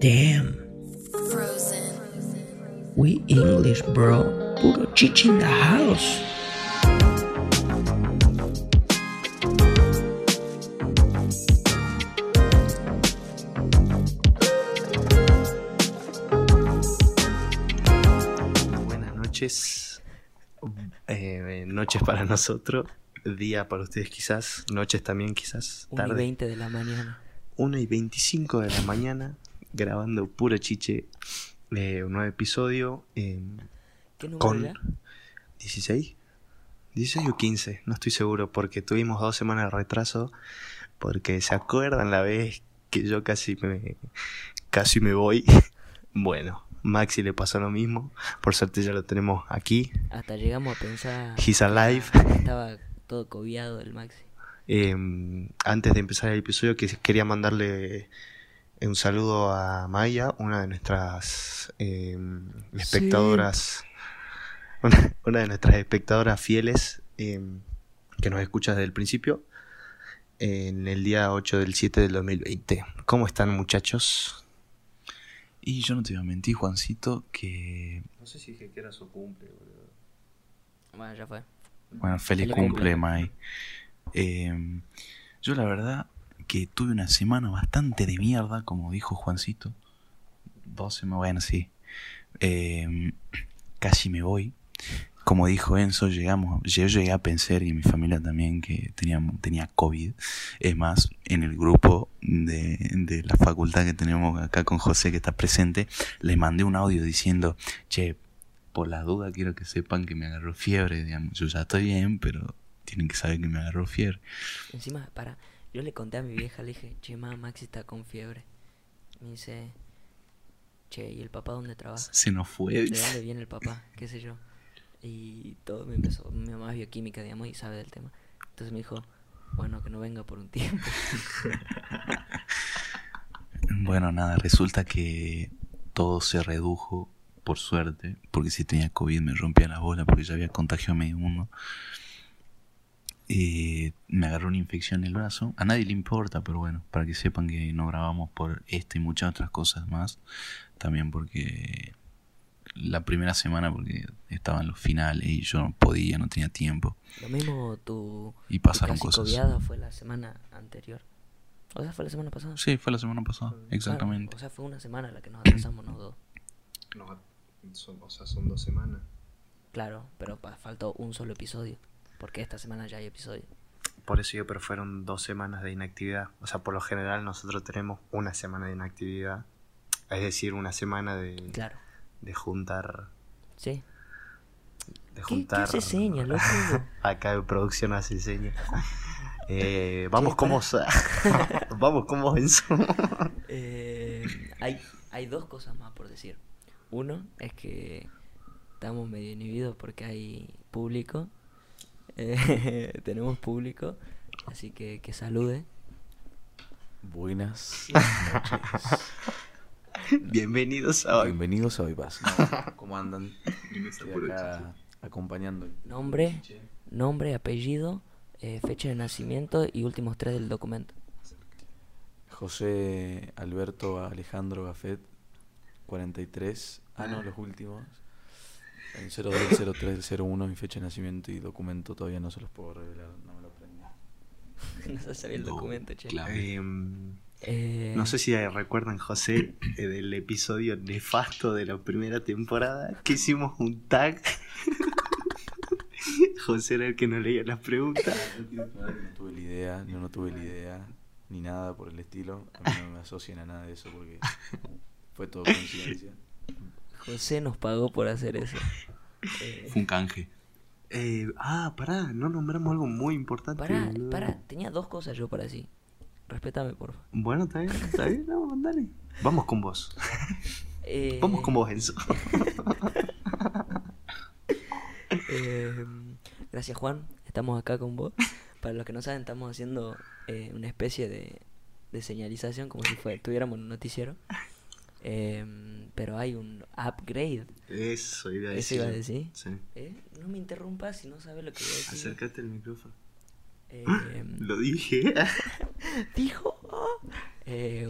Damn. We English, bro. Puro chichi in the house. Buenas noches. Eh, noches para nosotros. Día para ustedes quizás. Noches también quizás. 1 y Tarde. 20 de la mañana. 1 y 25 de la mañana. Grabando puro chiche. eh, un nuevo episodio. eh, ¿Qué número con era? 16. 16 o 15. No estoy seguro. Porque tuvimos dos semanas de retraso. Porque se acuerdan la vez que yo casi me, casi me voy. Bueno, Maxi le pasó lo mismo. Por suerte ya lo tenemos aquí. Hasta llegamos a pensar. He's alive. Estaba todo cobiado el Maxi. Eh, antes de empezar el episodio, que quería mandarle un saludo a Maya, una de nuestras eh, espectadoras, una, una de nuestras espectadoras fieles eh, que nos escucha desde el principio, en el día 8 del 7 del 2020. ¿Cómo están muchachos? Y yo no te voy a mentir, Juancito, que... No sé si dije que era su cumple, Bueno, ya fue. Bueno, feliz Feliz cumple, cumple. Mai. Eh, yo la verdad que tuve una semana bastante de mierda, como dijo Juancito. Dos semanas, bueno, sí. Eh, casi me voy. Como dijo Enzo, llegamos, yo llegué a pensar, y mi familia también, que tenía, tenía COVID. Es más, en el grupo de, de la facultad que tenemos acá con José, que está presente, le mandé un audio diciendo, che, por la duda quiero que sepan que me agarró fiebre, digamos. Yo ya estoy bien, pero tienen que saber que me agarró fiebre. Encima, para. Yo le conté a mi vieja, le dije, che, mamá, Maxi está con fiebre. Me dice, che, ¿y el papá dónde trabaja? Se nos fue. ¿De dónde viene el papá? ¿Qué sé yo? Y todo me empezó. Mi mamá es bioquímica, digamos, y sabe del tema. Entonces me dijo, bueno, que no venga por un tiempo. Bueno, nada, resulta que todo se redujo, por suerte, porque si tenía COVID me rompía la bola porque ya había contagiado a medio mundo. Eh, me agarró una infección en el brazo. A nadie le importa, pero bueno, para que sepan que no grabamos por esto y muchas otras cosas más. También porque la primera semana, porque estaban los finales y yo no podía, no tenía tiempo. Lo mismo tu. Y tu pasaron casi cosas. fue la semana anterior. O sea, fue la semana pasada. Sí, fue la semana pasada, Claro, exactamente. o sea, fue una semana la que nos atrasamos los dos. No, son, o sea, son dos semanas. Claro, pero faltó un solo episodio. Porque esta semana ya hay episodio. Por eso yo, pero fueron dos semanas de inactividad. O sea, por lo general nosotros tenemos una semana de inactividad. Es decir, una semana de, Claro. de juntar. Sí. De ¿Qué, qué juntar. hace señas, loco? Acá en producción hace señas. Eh, vamos como vamos como Enzo. Eh, hay, hay dos cosas más por decir. Uno es que estamos medio inhibidos porque hay público. Eh, tenemos público. Así que que salude. Buenas Bienvenidos a hoy. bienvenidos a Hoy Paz. ¿Cómo andan? Estoy acá acompañando. Nombre, nombre, apellido, eh, fecha de nacimiento y últimos tres del documento. José Alberto Alejandro Gafet, 43. Ah, no, los últimos. En 02 del 03 del 01, mi fecha de nacimiento y documento todavía no se los puedo revelar, no me lo aprendí. no se sabía el No, documento, che. claro. Em, Eh, no sé si recuerdan, José, eh, del episodio nefasto de la primera temporada, que hicimos un tag. José era el que nos leía las preguntas. No tuve la idea, yo no tuve la idea, ni nada por el estilo. A mí no me asocian a nada de eso porque fue todo coincidencia. José nos pagó por hacer eso. Eh, Fue un canje. Eh, ah, pará, no nombramos algo muy importante. pará, boludo. pará, tenía dos cosas yo para decir. Respétame, por favor. Bueno, está bien, está bien, no, dale. Vamos con vos. Eh, Vamos con vos, Enzo. eh, gracias, Juan. Estamos acá con vos. Para los que no saben, estamos haciendo eh, una especie de, de señalización como si fue, tuviéramos un noticiero. Eh, pero hay un upgrade. Eso iba a Eso decir. iba a decir. Sí. ¿Eh? No me interrumpas si no sabes lo que voy a decir. Acércate al micrófono. Eh, Lo dije. dijo. oh, Eh,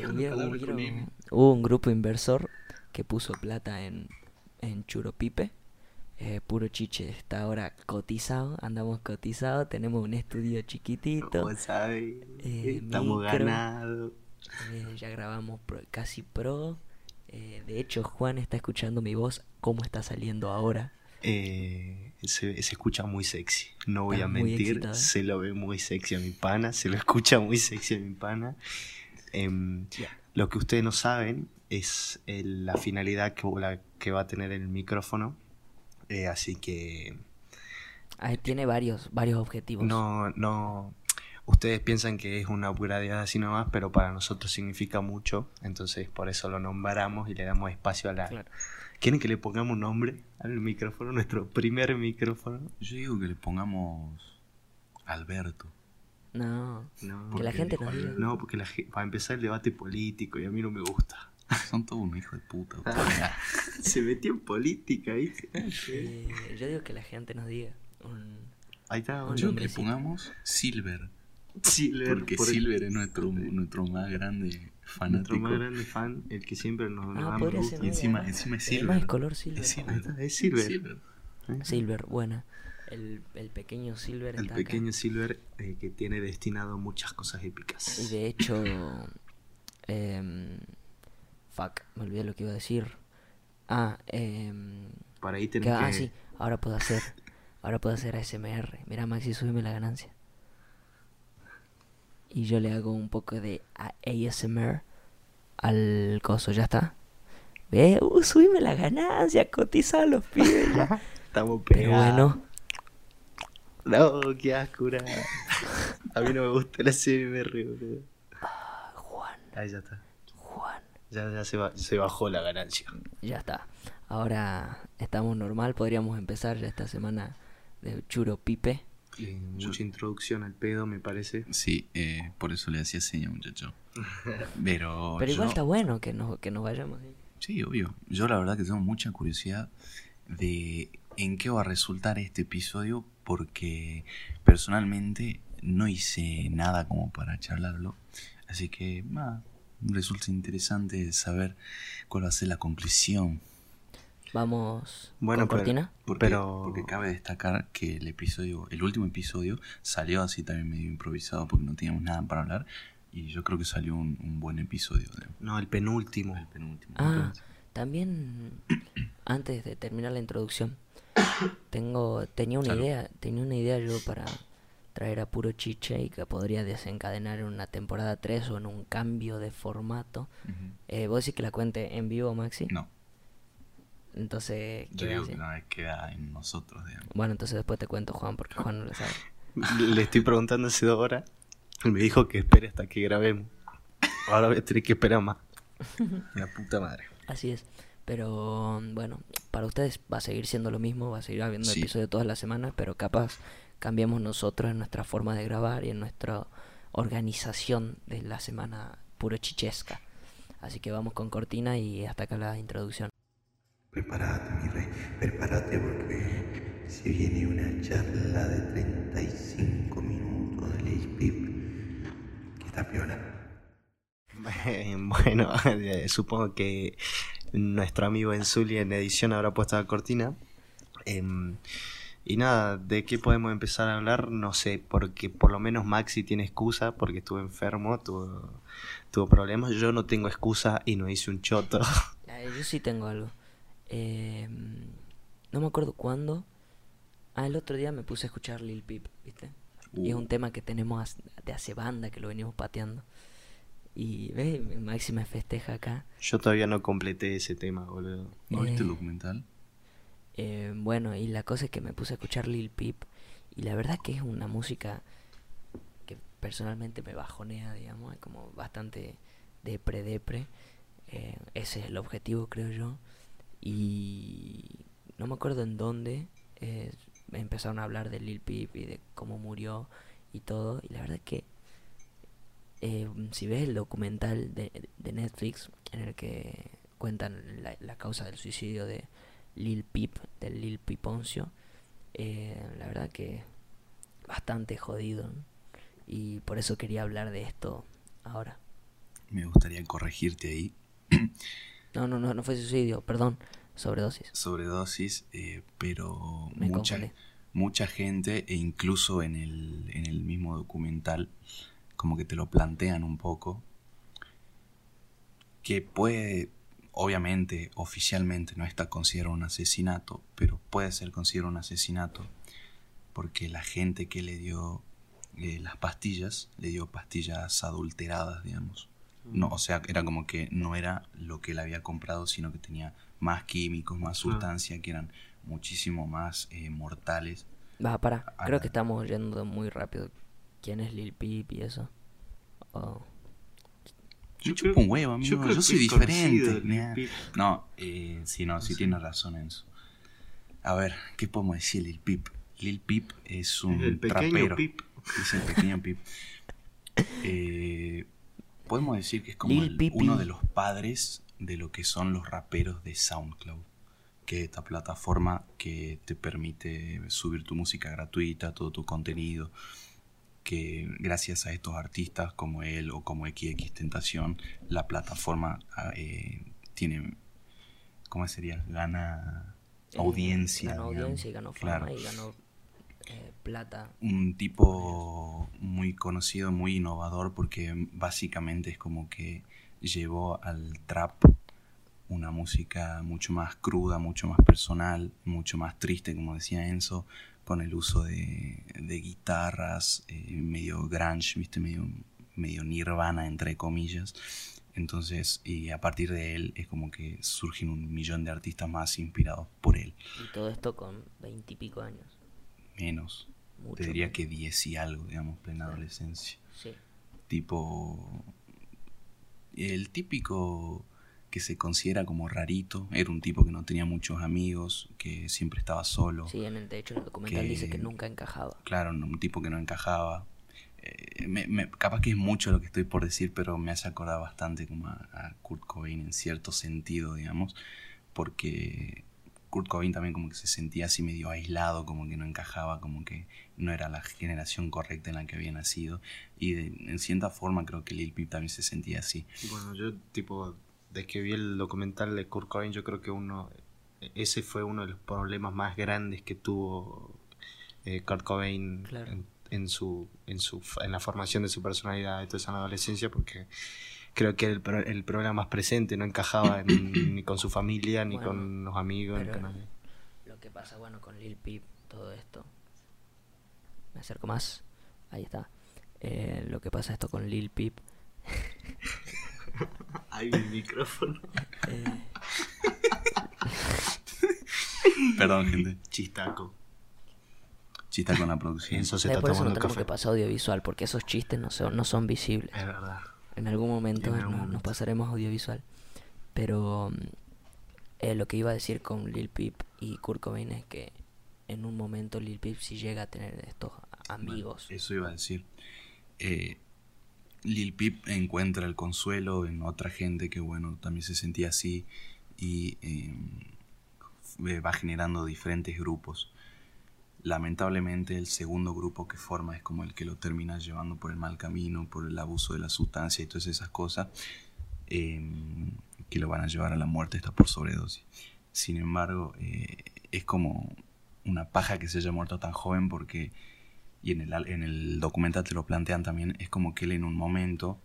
hubo un grupo inversor que puso plata en, en Churopipe. Eh, puro chiche está ahora cotizado, andamos cotizados, tenemos un estudio chiquitito, Como sabes, estamos micro. ganados. ya grabamos pro- casi pro. Eh, de hecho, Juan está escuchando mi voz, cómo está saliendo ahora. Eh, se, se escucha muy sexy, no voy Está a mentir, excitado. se lo ve muy sexy a mi pana, se lo escucha muy sexy a mi pana. Em, Lo que ustedes no saben es el- la finalidad que, la, que va a tener el micrófono, eh, así que Ah, tiene varios, varios objetivos. no, no, ustedes piensan que es una puradeada así nomás, pero para nosotros significa mucho, entonces por eso lo nombramos y le damos espacio a la... Claro. ¿Quieren que le pongamos nombre al micrófono, nuestro primer micrófono? Yo digo que le pongamos Alberto. No, No, que la gente nos diga. No, porque la, va a empezar el debate político y a mí no me gusta. Son todos unos hijos de puta. Se metió en política, ¿viste? Eh, yo digo que la gente nos diga. un- Ahí está. Un Yo que le pongamos Silver. Silver. Porque por el- Silver es nuestro, nuestro más grande nuestro fanático. más grande fan, el que siempre nos, Ah, da podría. Y encima, encima es Además Silver. es color silver. Es Silver. Es Silver. Silver. ¿eh? Silver, buena. El, el pequeño Silver El está pequeño Silver eh, que tiene destinado muchas cosas acá. Y épicas. de hecho. em, fuck, me olvidé lo que iba a decir. Ah, em, Para ahí que- tenés que... ah, sí, ahora puedo hacer. Ahora puedo hacer ASMR. Mira, Maxi, súbeme la ganancia. Y yo le hago un poco de ASMR al coso, ¿ya está? Ve, uh, subime la ganancia, cotiza a los pibes ya. Estamos Pero pegados. bueno, No, qué ascura. A mí no me gusta la CMR, boludo. Juan, Ahí ya está. Juan. Ya, ya se, va- se bajó la ganancia. Ya está. Ahora estamos normal, podríamos empezar ya esta semana de Churo Pipe. Eh, mucha introducción al pedo, me parece. Sí, eh, por eso le hacía seña, muchacho. Pero, Pero igual yo- está bueno que nos, que nos vayamos. ¿sí? Sí, obvio. Yo la verdad que tengo mucha curiosidad de en qué va a resultar este episodio porque personalmente no hice nada como para charlarlo. Así que nada, resulta interesante saber cuál va a ser la conclusión. Vamos Bueno, con pero- cortina. Porque, Pero- porque cabe destacar que el episodio, el último episodio, salió así también medio improvisado porque no teníamos nada para hablar. Y yo creo que salió un, un buen episodio de- No, el penúltimo. el penúltimo. Ah, también antes de terminar la introducción, tengo tenía una Salud. idea, tenía una idea yo para traer a puro chiche y que podría desencadenar en una temporada 3 o en un cambio de formato. Ujú. Eh, ¿Vos decís que la cuente en vivo, Maxi? No, Entonces, yo ¿qué digo que no queda en nosotros, digamos. Bueno, entonces después te cuento, Juan, porque Juan no lo sabe. Le estoy preguntando hace dos horas. Y me dijo que espere hasta que grabemos. Ahora voy a tener que esperar más. La puta madre. Así es. Pero bueno, para ustedes va a seguir siendo lo mismo, va a seguir habiendo Sí. episodios todas las semanas, pero capaz cambiamos nosotros en nuestra forma de grabar y en nuestra organización de la semana puro chichesca. Así que vamos con cortina y hasta acá la introducción. Prepárate, mi rey, prepárate porque se viene una charla de 35 minutos de Lil Pip que está piola. Bueno, eh, supongo que nuestro amigo Enzuli en edición habrá puesto la cortina. Em, y nada, ¿de qué podemos empezar a hablar? No sé, porque por lo menos Maxi tiene excusa porque estuvo enfermo, tuvo, tuvo problemas. Yo no tengo excusa y no hice un choto. Yo sí tengo algo. Eh, no me acuerdo cuándo. Ah, el otro día me puse a escuchar Lil Peep, ¿viste? Y es un tema que tenemos de hace banda que lo venimos pateando. Y ve, Maxi me festeja acá. Yo todavía no completé ese tema, boludo. ¿No viste Eh. el documental? Eh, bueno, y la cosa es que me puse a escuchar Lil Peep. Y la verdad que es una música que personalmente me bajonea, digamos. Es como bastante depre, depre. Eh, ese es el objetivo, creo yo. Y no me acuerdo en dónde eh, empezaron a hablar de Lil Peep y de cómo murió y todo. Y la verdad que eh, si ves el documental de, Netflix en el que cuentan la, causa del suicidio de Lil Peep, del Lil Piponcio, eh, la verdad que bastante jodido. Y por eso quería hablar de esto ahora. me gustaría corregirte ahí. No, no, no, no fue suicidio, perdón. Sobredosis. Sobredosis, eh, pero Me mucha, confundí. mucha gente, e incluso en el, en el mismo documental, como que te lo plantean un poco, que puede, obviamente, oficialmente no está considerado un asesinato, pero puede ser considerado un asesinato porque la gente que le dio eh, las pastillas, le dio pastillas adulteradas, digamos. No, o sea, era como que no era lo que él había comprado, sino que tenía más químicos, más Claro. sustancia, que eran muchísimo más eh, mortales. Va, para. A Creo la- que estamos yendo muy rápido. ¿Quién es Lil Peep y eso? Oh, Yo chupo un huevo, amigo. Yo, creo soy diferente. Peep. No, eh, sí, no, sí tienes razón en eso. A ver, ¿qué podemos decir Lil Peep? Lil Peep es un El pequeño trapero. Pip. Es el pequeño Pip. Eh, podemos decir que es como el- uno de los padres de lo que son los raperos de SoundCloud. Que es esta plataforma que te permite subir tu música gratuita, todo tu contenido. Que gracias a estos artistas como él o como XX Tentación, la plataforma ah, eh, tiene. ¿Cómo sería? Gana eh, audiencia. Ganó digamos. audiencia y ganó fama Claro y ganó eh, plata. un tipo muy conocido, muy innovador, porque básicamente es como que llevó al trap una música mucho más cruda, mucho más personal, mucho más triste, como decía Enzo, con el uso de, de guitarras, eh, medio grunge, ¿viste? Medio, medio nirvana, entre comillas. Entonces, y a partir de él es como que surgen un millón de artistas más inspirados por él. Y todo esto con veintipico años. Menos. Mucho. Te diría que 10 y algo, digamos, plena adolescencia. Sí. Tipo. El típico que se considera como rarito. Era un tipo que no tenía muchos amigos, que siempre estaba solo. Sí, en el, de hecho en el documental Que- dice que nunca encajaba. Claro, un tipo que no encajaba. Eh, me- me- capaz que es mucho lo que estoy por decir, pero me hace acordar bastante como a, a Kurt Cobain en cierto sentido, digamos, porque Kurt Cobain también como que se sentía así medio aislado, como que no encajaba, como que no era la generación correcta en la que había nacido, y de- en cierta forma creo que Lil Peep también se sentía así. Bueno, yo tipo, desde que vi el documental de Kurt Cobain, yo creo que uno, ese fue uno de los problemas más grandes que tuvo eh, Kurt Cobain Claro. en, en su, en su, en la formación de su personalidad, entonces en la adolescencia, porque creo que el, pro- el problema más presente no encajaba en- ni con su familia, ni Bueno, con los amigos, pero-. Lo que pasa, bueno, con Lil Peep, todo esto. Me acerco más. Ahí está. Eh, lo que pasa esto con Lil Peep. Ahí el micrófono. eh, Perdón, gente. Chistaco. Chista con la producción. Eso se está por eso no tenemos café. que pasar audiovisual, porque esos chistes no son, no son visibles. Es verdad. En algún momento, En algún no- momento. nos pasaremos audiovisual. Pero mm, eh, lo que iba a decir con Lil Peep y Kurt Cobain es que en un momento Lil Peep sí llega a tener estos amigos. Bueno, eso iba a decir. Eh, Lil Peep encuentra el consuelo en otra gente que, bueno, también se sentía así y eh, f- va generando diferentes grupos. Lamentablemente el segundo grupo que forma es como el que lo termina llevando por el mal camino, por el abuso de la sustancia y todas esas cosas eh, que lo van a llevar a la muerte, está por sobredosis. Sin embargo, eh, es como una paja que se haya muerto tan joven porque y en el, en el documental te lo plantean también, es como que él en un momento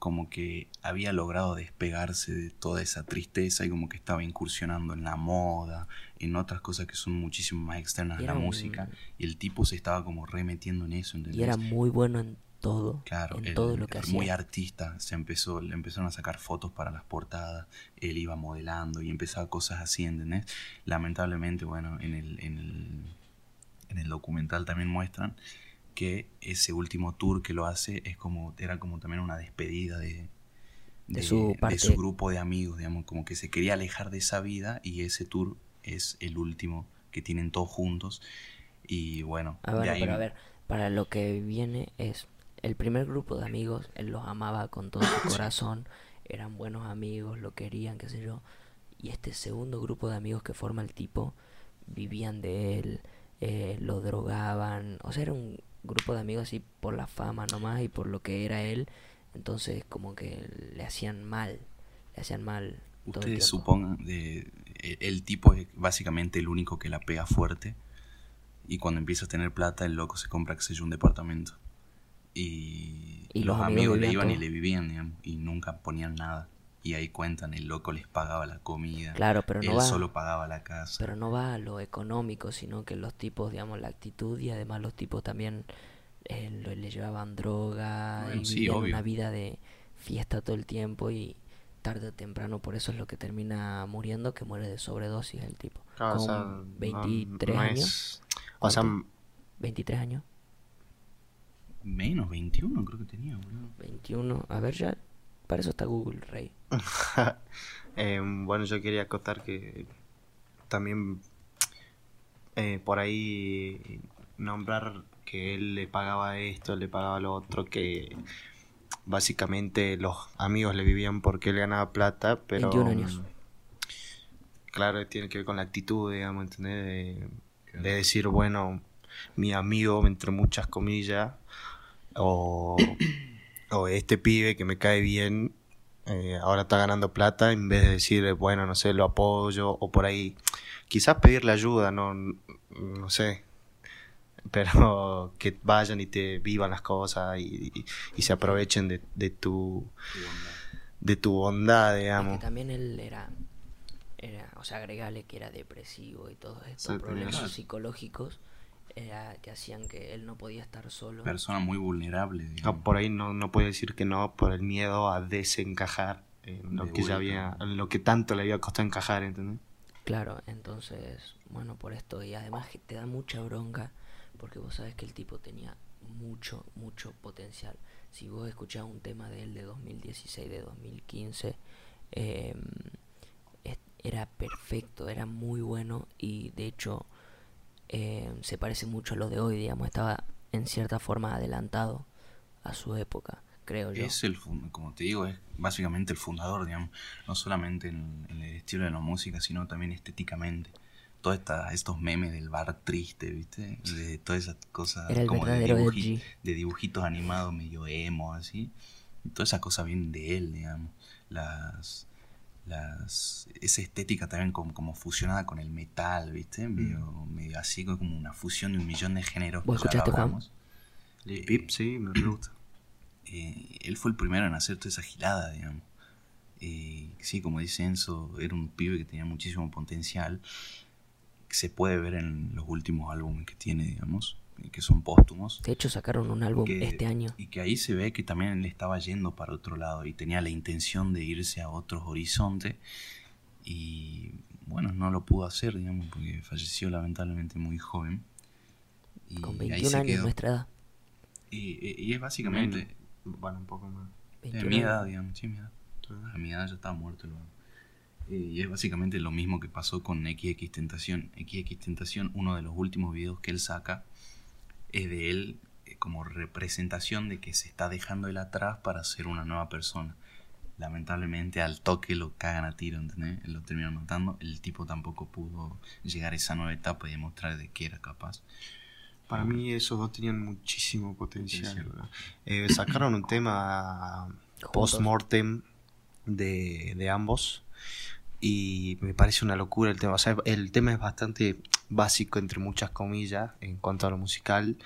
como que había logrado despegarse de toda esa tristeza y como que estaba incursionando en la moda, en otras cosas que son muchísimo más externas a la un- música, y el tipo se estaba como remetiendo en eso, ¿entendés? Y era muy bueno en todo. Claro, en todo lo que hacía. muy artista, se empezó, le empezaron a sacar fotos para las portadas, él iba modelando y empezaba cosas así, ¿entendés? Lamentablemente, bueno, en el, en el, en el documental también muestran que ese último tour que lo hace es como, era como también una despedida de, De su parte. grupo de amigos, digamos, como que se quería alejar de esa vida y ese tour es el último que tienen todos juntos y bueno, Ah, de bueno, ahí pero a ver, para lo que viene es el primer grupo de amigos, él los amaba con todo su corazón, eran buenos amigos, lo querían, qué sé yo. Y este segundo grupo de amigos que forma el tipo, vivían de él, eh, lo drogaban, o sea, era un grupo de amigos así por la fama nomás y por lo que era él, Entonces como que le hacían mal, le hacían mal. Ustedes supongan, de, el, el tipo es básicamente el único que la pega fuerte. Y cuando empieza a tener plata, el loco se compra, qué sé yo, un departamento. Y, Y los los amigos amigos le iban y le vivían, digamos, y nunca ponían nada. Y ahí cuentan, el loco les pagaba la comida. Claro, pero no él va- solo pagaba la casa. Pero no va a lo económico, sino que los tipos, digamos, la actitud y además los tipos también eh, lo- le llevaban droga Bueno, y sí, vivían obvio. una vida de fiesta todo el tiempo y tarde o temprano por eso es lo que termina muriendo, que muere de sobredosis el tipo. Claro, o Con sea, no- 23 no años, es- o sea, ¿Cuánto? 23 años, Menos, 21 creo que tenía, boludo. 21, a ver ya, para eso está Google, Rey. Eh, bueno, yo quería acotar que también eh, por ahí nombrar que él le pagaba esto, le pagaba lo otro, que básicamente los amigos le vivían porque él ganaba plata, pero 21 años. claro, tiene que ver con la actitud, digamos, ¿entendés? De, de decir, bueno, mi amigo, entre muchas comillas, o, o este pibe que me cae bien, eh, ahora está ganando plata, en vez de decir, bueno, no sé, lo apoyo, o por ahí, quizás pedirle ayuda, no, no sé, pero que vayan y te vivan las cosas y, y- y se aprovechen de, de tu de tu bondad, digamos. también él era, era, o sea, agregale que era depresivo y todos estos Sí, problemas psicológicos era que hacían que él no podía estar solo. Persona muy vulnerable, No, por ahí no, no puede decir que no por el miedo a desencajar en lo De que ya había, en lo que tanto le había costado encajar, ¿entendés? Claro, entonces, bueno, por esto, y además que te da mucha bronca, porque vos sabes que el tipo tenía mucho, mucho potencial. Si vos escuchás un tema de él de 2016, de 2015, eh, es- era perfecto, era muy bueno y de hecho eh, se parece mucho a lo de hoy, digamos, estaba en cierta forma adelantado a su época, creo yo. Es el, como te digo, es básicamente el fundador, digamos, no solamente en, en el estilo de la música, sino también estéticamente. Todos estos memes del bar triste, ¿viste? De todas esas cosas como de, dibuji- de dibujitos animados medio emo, así. Todas esas cosas vienen de él, digamos. Las, las, esa estética también como, como fusionada con el metal, ¿viste? Medio, medio así, como una fusión de un millón de géneros. ¿Vos que ya lo escuchaste. Lil Eh, Peep, sí, me me gusta. eh, él fue el primero en hacer toda esa gilada, digamos. Eh, sí, como dice Enzo, era un pibe que tenía muchísimo potencial. Que se puede ver en los últimos álbumes que tiene, digamos, eh, que son póstumos. De hecho, sacaron un álbum que- este año. Y que ahí se ve que también él estaba yendo para otro lado y tenía la intención de irse a otros horizontes. Y bueno, no lo pudo hacer, digamos, porque falleció lamentablemente muy joven. Y Con ahí 21 se años, quedó. nuestra edad. Y, y- es básicamente Bueno, un poco más. de 21 mi edad, digamos, sí, mi edad. A mi edad ya estaba muerto el. Eh, Y es básicamente lo mismo que pasó con XX Tentación. XX Tentación, uno de los últimos videos que él saca, es de él eh, como representación de que se está dejando él atrás para ser una nueva persona. Lamentablemente al toque lo cagan a tiro, ¿entendés? Lo terminan matando. El tipo tampoco pudo llegar a esa nueva etapa y demostrar de qué era capaz. Para mí esos dos tenían muchísimo potencial. Eh, sacaron un tema post-mortem de, de ambos y me parece una locura el tema. O sea, el tema es bastante básico, entre muchas comillas, en cuanto a lo musical,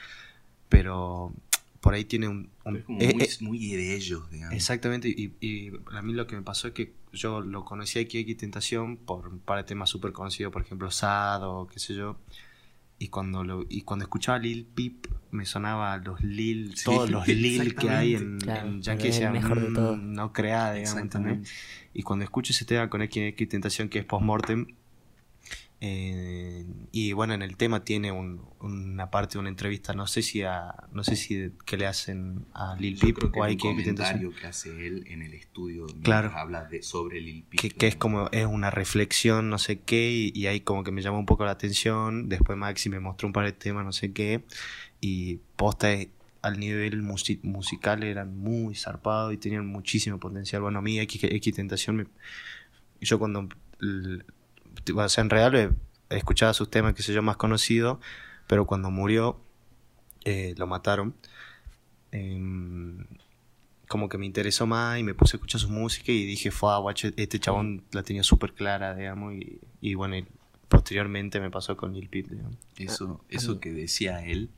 pero por ahí tiene un... un- Es como eh, muy, eh, muy de ellos, digamos. Exactamente, y, y a mí lo que me pasó es que yo lo conocí aquí X Tentación por un par de temas súper conocidos, por ejemplo, Sad o qué sé yo. Y cuando lo, y cuando escuchaba Lil Peep me sonaba los Lil, Sí, todos los Lil que hay en, Claro, en Yankee decía, mejor de "Mm, todo". no crea, digamos, ¿entendés? Y cuando escucho ese tema con X Tentación que es Postmortem, eh, y bueno, en el tema tiene un- una parte de una entrevista, no sé si a, no sé si que le hacen a Lil Yo Peep creo que o a X comentario que hace él en el estudio Claro. habla de, sobre Lil Peep. que, que es como es una reflexión, no sé qué, y, y ahí como que me llamó un poco la atención. Después Maxi me mostró un par de temas, no sé qué, y posta es- al nivel musi- musical eran muy zarpados y tenían muchísimo potencial. Bueno, a mí X, X Tentación, me- yo cuando, l- o sea, en real escuchado sus temas, que sé yo, más conocidos, pero cuando murió, eh, lo mataron. em, como que me interesó más y me puse a escuchar su música y dije, fue, guacho, este chabón la tenía súper clara, digamos, y, y bueno, y posteriormente me pasó con Lil Peep. Eso, eso que decía él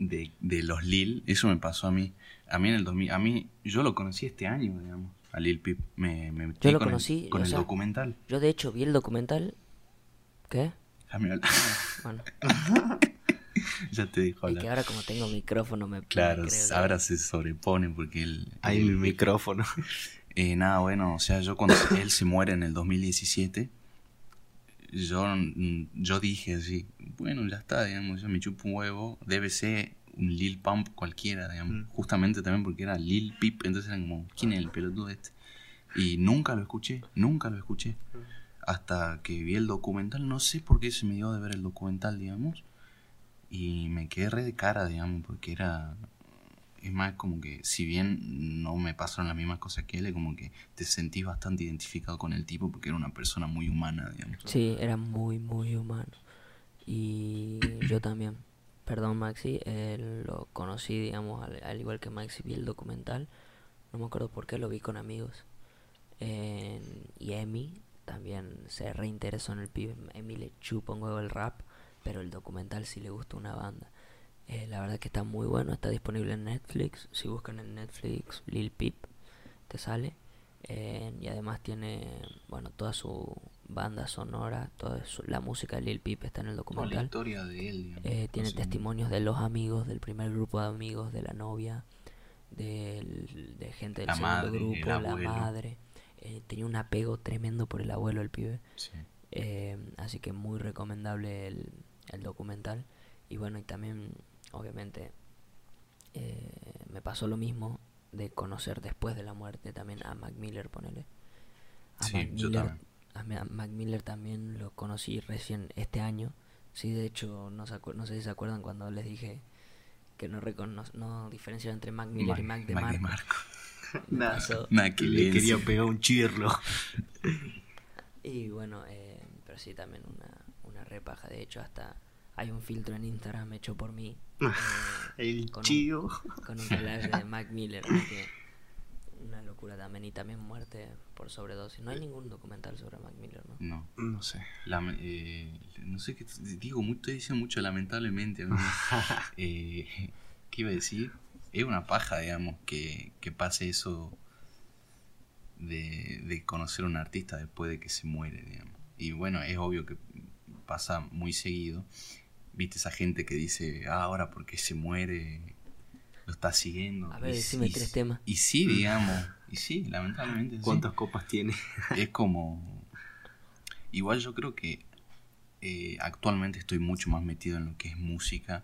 de, de los Lil, eso me pasó a mí. A mí en el 2000, a mí, yo lo conocí este año, digamos, a Lil Peep. Me, me metí lo con conocí, el, con el sea, documental. Yo de hecho vi el documental. ¿Qué? Déjame hablar. Bueno, ya te dijo es hablar. que ahora como tengo micrófono me Claro, me creo que- ahora se sobrepone porque él... Ahí él- mi micrófono. Eh, nada, bueno, o sea, yo cuando él se muere en el 2017, yo, mm, yo dije así, bueno, ya está, digamos, yo me chupo un huevo, debe ser un Lil Pump cualquiera, digamos, Mm. justamente también porque era Lil Peep, entonces eran como, ¿quién es el pelotudo este? Y nunca lo escuché, nunca lo escuché, hasta que vi el documental, no sé por qué se me dio de ver el documental, digamos, y me quedé re de cara, digamos, porque era es más como que si bien no me pasaron las mismas cosas que él, como que te sentís bastante identificado con el tipo porque era una persona muy humana, digamos. Sí, era muy, muy humano. Y yo también. Perdón, Maxi, eh, lo conocí, digamos, al, al igual que Maxi, vi el documental. No me acuerdo por qué lo vi con amigos. Eh, y Emi también se reinteresó en el pibe. Emi le chupa el rap, pero el documental sí le gusta una banda. Eh, la verdad que está muy bueno, está disponible en Netflix. Si buscan en Netflix Lil Peep, te sale. Eh, y además tiene, bueno, toda su banda sonora, toda su- la música de Lil Peep está en el Toda la documental. historia de él. Eh, tiene Así, testimonios de los amigos, del primer grupo de amigos, de la novia, del- de gente del La segundo madre, el grupo, la abuelo. madre. Eh, tenía un apego tremendo por el abuelo del pibe. sí. Eh, así que muy recomendable el, el documental. Y bueno, y también, obviamente, eh, me pasó lo mismo de conocer después de la muerte también a Mac Miller, ponele. A Sí, Mac yo Miller, también. a Ma- Mac Miller también lo conocí recién este año. Sí, de hecho, no, se no sé si se acuerdan cuando les dije que no, recono no diferenciaban entre Mac Miller y Mac de Mac Marco. Marco. Nada que Le quería pegar un chirlo. Y bueno, eh, pero sí, también una, una repaja. De hecho, hasta hay un filtro en Instagram hecho por mí. eh, El con un- chío. con un collage de Mac Miller. que una locura también. Y también muerte por sobredosis. No hay ningún documental sobre Mac Miller, ¿no? No. No sé. Eh, no sé qué digo, estoy diciendo mucho lamentablemente. amigo. Eh, ¿Qué iba a decir? Es una paja, digamos, que, que pase eso de, de conocer a un artista después de que se muere, digamos. Y bueno, es obvio que pasa muy seguido. Viste esa gente que dice, ah, ahora porque se muere lo está siguiendo. A ver, Y decime sí- tres temas. Y sí, digamos, y sí, lamentablemente. sí ¿Cuántas copas tiene? es como igual yo creo que eh, actualmente estoy mucho más metido en lo que es música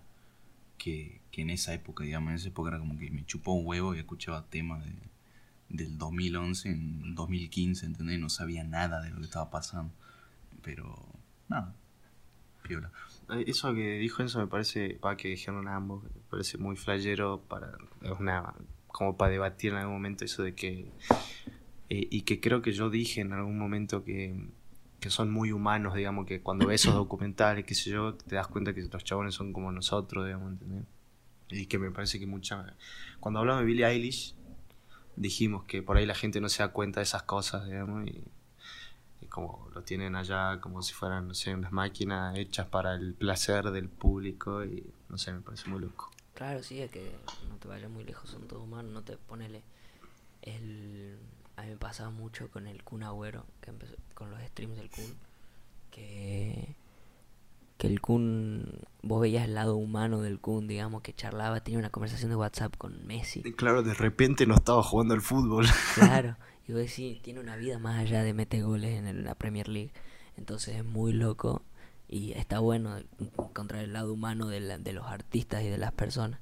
que, que en esa época digamos en esa época era como que me chupó un huevo y escuchaba temas de, del 2011 en 2015 ¿entendés? no sabía nada de lo que estaba pasando pero nada piola Eso que dijo eso me parece, para que dijeron ambos, me parece muy flayero para una como para debatir en algún momento eso de que eh, y que creo que yo dije en algún momento que, que son muy humanos, digamos, que cuando ves esos documentales, qué sé yo, te das cuenta que los chabones son como nosotros, digamos, ¿entendés? Y que me parece que mucha... Cuando hablamos de Billie Eilish, dijimos que por ahí la gente no se da cuenta de esas cosas, digamos, y como lo tienen allá como si fueran, no sé, unas máquinas hechas para el placer del público y no sé, me parece muy loco. Claro, sí, es que no te vayas muy lejos, son todos humanos, no te ponele el a mí me pasaba mucho con el Kun Agüero, que empezó con los streams del Kun, que que el Kun vos veías el lado humano del Kun, digamos, que charlaba, tenía una conversación de WhatsApp con Messi. Y claro, de repente no estaba jugando al fútbol. Claro, y vos decís, tiene una vida más allá de mete goles en la Premier League. Entonces es muy loco y está bueno encontrar el lado humano de, la- de los artistas y de las personas.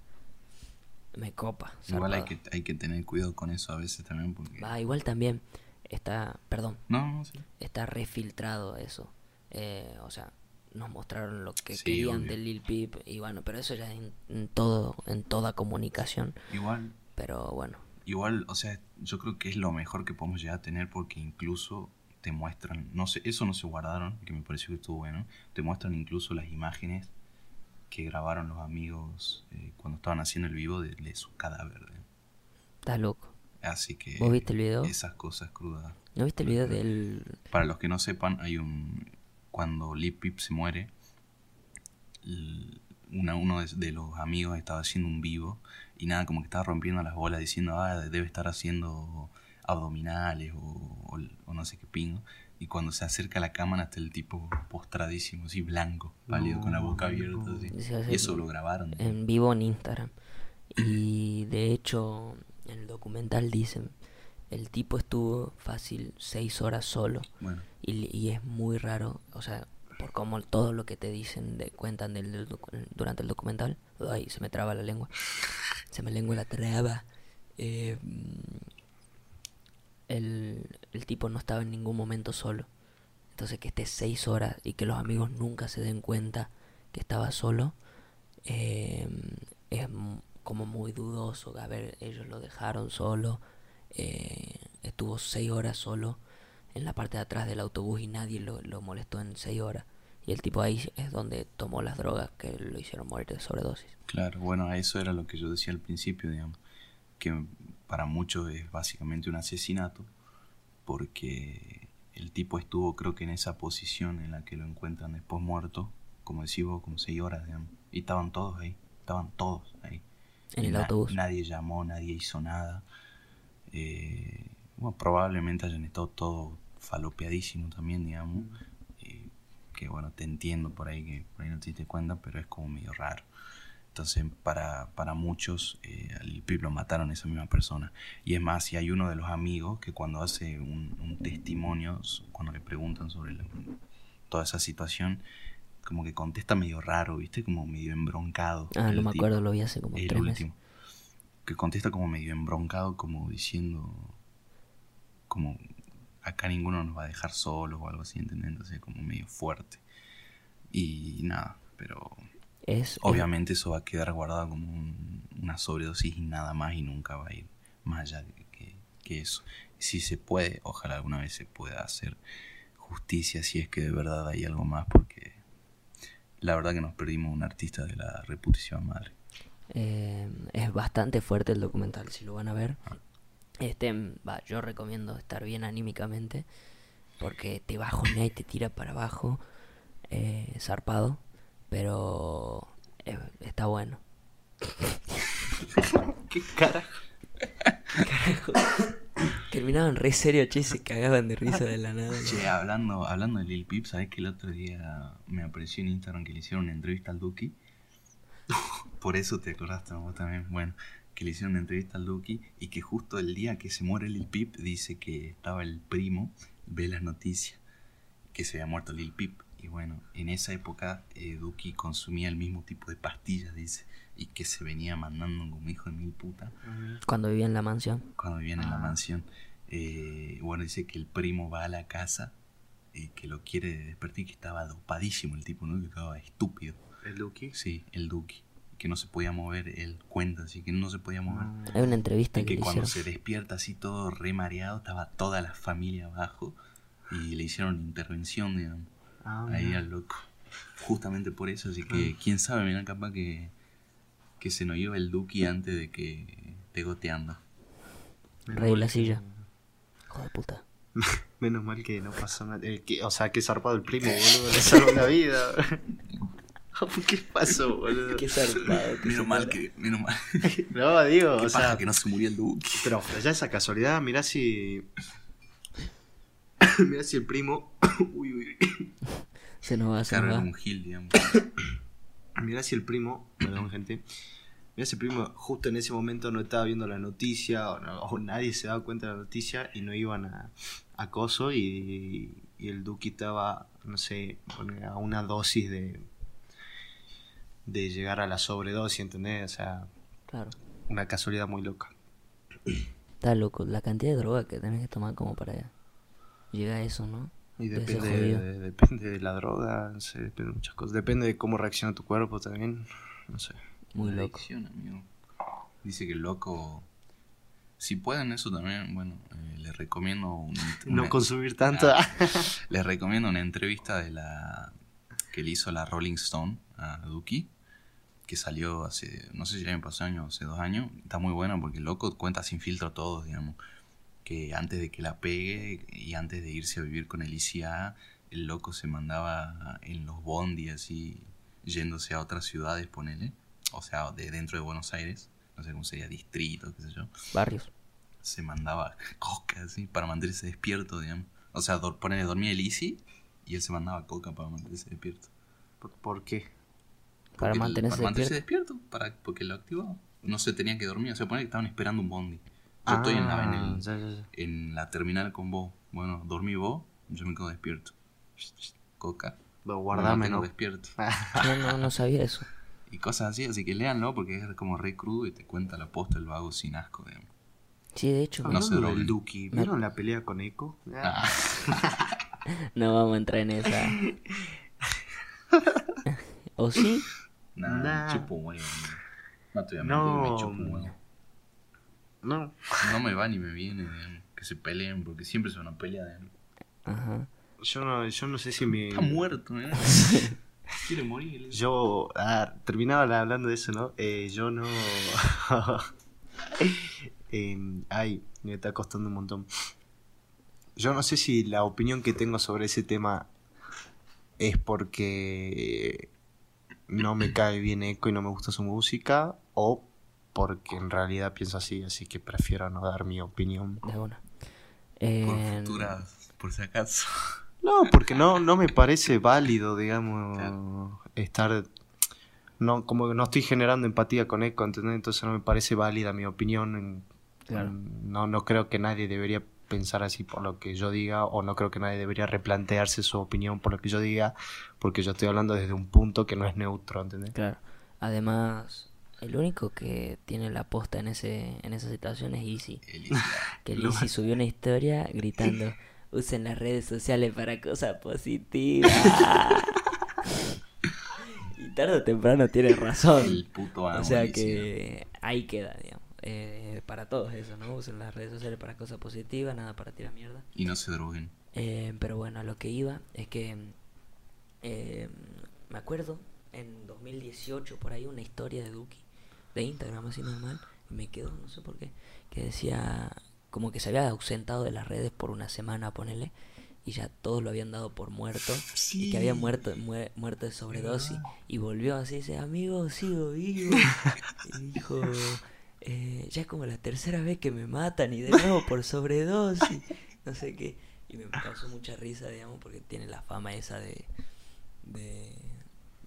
Me copa. igual hay que, hay que tener cuidado con eso a veces también porque Va, igual también está, perdón, no, no sí. está refiltrado eso. Eh, o sea, nos mostraron lo que Sí, querían obvio. de Lil Peep y bueno, pero eso ya en, en todo, en toda comunicación. igual Pero bueno, Igual, o sea, yo creo que es lo mejor que podemos llegar a tener porque incluso te muestran, no sé, eso no se guardaron, que me pareció que estuvo bueno, te muestran incluso las imágenes que grabaron los amigos eh, cuando estaban haciendo el vivo de, de su cadáver. está loco. Así que ¿Vos viste el video? esas cosas crudas. ¿No viste el video del... Para los que no sepan, hay un cuando Lil Peep se muere, una- uno de, de los amigos estaba haciendo un vivo y nada, como que estaba rompiendo las bolas diciendo, ah, debe estar haciendo abdominales o, o- o no sé qué pingo. Y cuando se acerca a la cámara está el tipo postradísimo, así blanco, pálido, con la boca abierta. así. Sí, sí, Y eso lo grabaron. en vivo en Instagram. Y de hecho, en el documental dicen, el tipo estuvo fácil seis horas solo. Bueno, Y, y es muy raro, o sea, por como todo lo que te dicen, de, cuentan del, durante el documental. Ay, se me traba la lengua. Se me lengua la traba. Eh, mm, el, el tipo no estaba en ningún momento solo. Entonces que esté seis horas y que los amigos nunca se den cuenta que estaba solo, eh, es como muy dudoso. A ver, ellos lo dejaron solo, eh, estuvo seis horas solo en la parte de atrás del autobús y nadie lo, lo molestó en seis horas. Y el tipo ahí es donde tomó las drogas que lo hicieron morir de sobredosis. Claro, bueno, eso era lo que yo decía al principio, digamos, que para muchos es básicamente un asesinato, porque el tipo estuvo creo que en esa posición en la que lo encuentran después muerto, como decís vos, como seis horas, digamos, y estaban todos ahí, estaban todos ahí. En el na- autobús. Nadie llamó, nadie hizo nada. Eh, bueno, probablemente hayan estado todos falopeadísimos también, digamos. Eh, que bueno, te entiendo por ahí, que por ahí no te diste cuenta, pero es como medio raro. Entonces, para, para muchos, eh, al Pip lo mataron esa misma persona. Y es más, si hay uno de los amigos que cuando hace un, un testimonio, cuando le preguntan sobre la- toda esa situación, como que contesta medio raro, ¿viste? Como medio embroncado. Ah, el no me tipo acuerdo, lo vi hace como el tres meses. Que contesta como medio embroncado, como diciendo. Como. Acá ninguno nos va a dejar solos o algo así, ¿entendés? Entonces, como medio fuerte. Y nada, pero. Es, es- Obviamente eso va a quedar guardado como un- una sobredosis y nada más y nunca va a ir más allá que, que eso. Si se puede, ojalá alguna vez se pueda hacer justicia si es que de verdad hay algo más porque la verdad que nos perdimos un artista de la reputísima madre. Eh, es bastante fuerte el documental, si lo van a ver. Este, va, yo recomiendo estar bien anímicamente porque te bajonea y te tira para abajo, eh, zarpado, pero eh, está bueno. ¿Qué carajo? Terminaban re serio, che, y se cagaban de risa de la nada. Che, hablando, hablando de Lil Peep, ¿sabes que el otro día me apareció en Instagram que le hicieron una entrevista al Duki? Por eso te acordaste vos también. Bueno, que le hicieron una entrevista al Duki y que justo el día que se muere Lil Peep dice que estaba el primo, ve las noticias, que se había muerto Lil Peep. Y bueno, en esa época eh, Duki consumía el mismo tipo de pastillas, dice, y que se venía mandando como hijo de mil puta Cuando vivía en la mansión. cuando vivían en la Ah. mansión. Eh, bueno, dice que el primo va a la casa y que lo quiere despertar y que estaba dopadísimo el tipo, ¿no? Que estaba estúpido. ¿El Duki? Sí, el Duki. Que no se podía mover, él cuenta así que no se podía mover. Hay una entrevista Y que cuando hicieron. se despierta así todo re mareado, estaba toda la familia abajo y le hicieron intervención, digamos, Ah, ahí mira. al loco. Justamente por eso, así que quién sabe, mira, capaz que, que se nos iba el Duki antes de que te goteando. Rey de la silla. Hijo de puta. Menos mal que no pasó nada. Eh, que- o sea, que zarpado el primo, boludo. Le salvó la vida. ¿Qué pasó, boludo? Qué zarpado. que Menos mal que, menos mal. No, digo, Qué o paja sea. que no se murió el Duque. Pero ya esa casualidad, mirá si. mirá si el primo. uy, uy. Se nos va, era va. un gil, digamos. Mirá si el primo. Perdón, gente. Mirá si el primo justo en ese momento no estaba viendo la noticia o, no- o nadie se daba cuenta de la noticia y no iban a, a Coso y, y el Duki estaba, no sé, a una dosis de. De llegar a la sobredosis, ¿entendés? O sea, Claro. una casualidad muy loca. Está loco. La cantidad de droga que tenés que tomar como para llegar a eso, ¿no? Y depende de, depende de la droga, no sé, depende de muchas cosas. Depende de cómo reacciona tu cuerpo también. No sé. Muy La loco. adicción, amigo. Dice que el loco. Si pueden eso también, bueno, eh, les recomiendo un, No consumir tanto. Ah, les recomiendo una entrevista de la que le hizo la Rolling Stone a Duki. Que salió hace, no sé si el año pasado año o hace dos años. Está muy buena porque el loco cuenta sin filtro todo, digamos. Que antes de que la pegue y antes de irse a vivir con el ICA, el loco se mandaba en los bondi así, yéndose a otras ciudades, ponele. O sea, de dentro de Buenos Aires. No sé cómo sería, distrito, qué sé yo. Barrios. Se mandaba coca así para mantenerse despierto, digamos. O sea, ponele, dormía el Easy y él se mandaba coca para mantenerse despierto. ¿Por, por qué? Para mantenerse para mantenerse despierto, para, porque lo activaba. No se tenía que dormir, o sea, pone que estaban esperando un bondi. Yo estoy en la, en, Ah, el- ya, ya, ya. en la terminal con vos. Bueno, dormí vos, yo me quedo despierto. Coca. Lo me guardame, mantengo ¿no? despierto. No, no, no sabía eso. Y cosas así, así que léanlo porque es como re crudo y te cuenta la posta el vago sin asco, digamos. Sí, de hecho. No se del Duki, ¿vieron la pelea con Echo? Ah, No vamos a entrar en esa. ¿O sí? Nah, Nah. chupo un huevo. No te voy a mentir, No. me chupo un huevo. No. No me va ni me viene, digamos, que se peleen porque siempre se van a pelear. digamos. Ajá. Yo no, yo no sé si me... Está muerto, ¿eh? Quiere morir. Yo, ah, terminaba hablando de eso, ¿no? Eh, yo no... Em, ay, me está costando un montón. Yo no sé si la opinión que tengo sobre ese tema es porque no me cae bien Eco y no me gusta su música o porque en realidad pienso así, así que prefiero no dar mi opinión. De una. Por futuras, por si acaso. No, porque no, no me parece válido, digamos, estar... No, como que no estoy generando empatía con Eco, ¿entendés? Entonces no me parece válida mi opinión. en- Claro. en- no, no creo que nadie debería pensar así por lo que yo diga, o no creo que nadie debería replantearse su opinión por lo que yo diga, porque yo estoy hablando desde un punto que no es neutro, ¿entendés? Claro. Además, el único que tiene la posta en ese en esa situación es Easy. Elisa. Que Easy subió una historia gritando, usen las redes sociales para cosas positivas. y tarde o temprano tiene razón. El puto O sea que ahí queda, digamos. Eh, para todos eso, ¿no? Usen las redes sociales para cosas positivas, nada para tirar mierda. Y no se droguen. Eh, pero bueno, a lo que iba es que eh, me acuerdo en 2018 por ahí una historia de Duki de Instagram así normal y me quedó, no sé por qué, que decía como que se había ausentado de las redes por una semana, ponele, y ya todos lo habían dado por muerto y que había muerto mue- muerto de sobredosis y volvió así, dice, amigo, sigo vivo. y dijo, eh, ya es como la tercera vez que me matan y de nuevo por sobredosis, no sé qué. Y me causó mucha risa, digamos, porque tiene la fama esa de, de,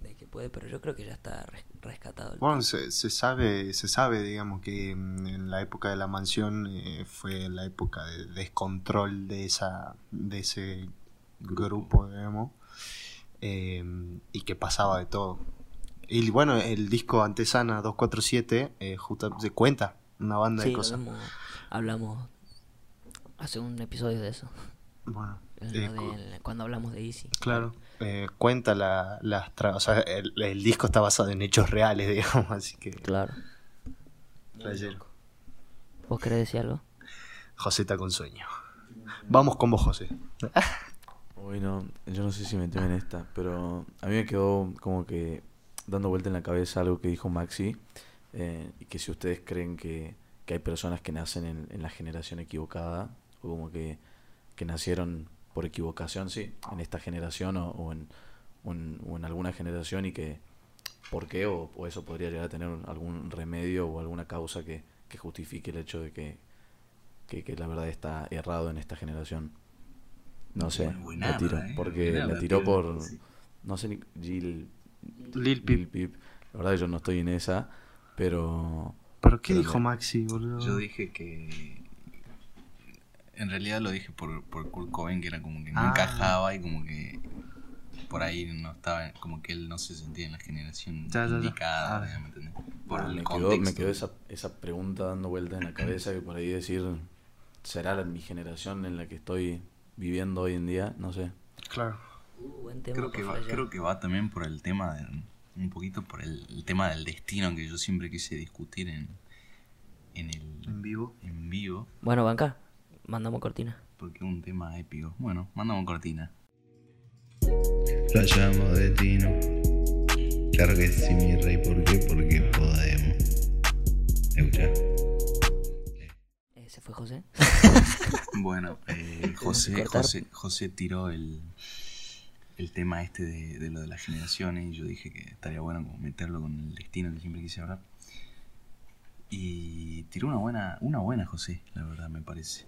de que puede, pero yo creo que ya está res- rescatado. el Bueno, se, se sabe, se sabe, digamos, que mm, en la época de la mansión eh, fue la época de descontrol de esa, de ese grupo, digamos, eh, y que pasaba de todo. Y bueno, el disco Antesana 247 eh, justo se cuenta una banda Sí, de cosas. hablamos, hablamos hace un episodio de eso, Bueno, en eh, de- cuando hablamos de Easy. claro, eh, cuenta la, las tra- o sea, el, el disco está basado en hechos reales, digamos, así que Claro. Playero. ¿Vos querés decir algo? José está con sueño. Vamos con vos, José. Hoy no, yo no sé si me en esta, pero a mí me quedó como que dando vuelta en la cabeza algo que dijo Maxi, eh, y que si ustedes creen que, que hay personas que nacen en, en la generación equivocada, o como que, que nacieron por equivocación, sí, en esta generación o, o en, o en, o en alguna generación y que por qué o, eso podría llegar a tener algún remedio o alguna causa que, que justifique el hecho de que, que, la verdad está errado en esta generación. No sé, Buenarda, la tiro, eh, porque buenarda, la tiró por, sí. no sé, Lil Peep. La verdad que yo no estoy en esa, pero ¿Pero qué Pero dijo Maxi, boludo? Yo dije que. En realidad lo dije por, por Kurt Cobain, que era como que no Ah. encajaba y como que por ahí no estaba, como que él no se sentía en la generación Ya, ya, ya. indicada, Ah. ¿me el quedó, me quedó esa, esa pregunta dando vueltas en la cabeza que por ahí decir, ¿será mi generación en la que estoy viviendo hoy en día? No sé. Claro. Uh, buen tema Creo que, va, creo que va también por el tema del, un poquito por el, el tema del destino que yo siempre quise discutir en, en el En vivo. en vivo, Bueno, Banca, mandamos cortina. porque es un tema épico. Bueno, mandamos cortina. Flasheamos destino. Claro que sí, mi rey. ¿Por qué? Porque podemos. ¿Escuchás? Ese fue José. Bueno, eh, José. José, José tiró el, el tema este de, de lo de las generaciones y yo dije que estaría bueno como meterlo con el destino que siempre quise hablar. Y tiró una buena, una buena José, la verdad me parece.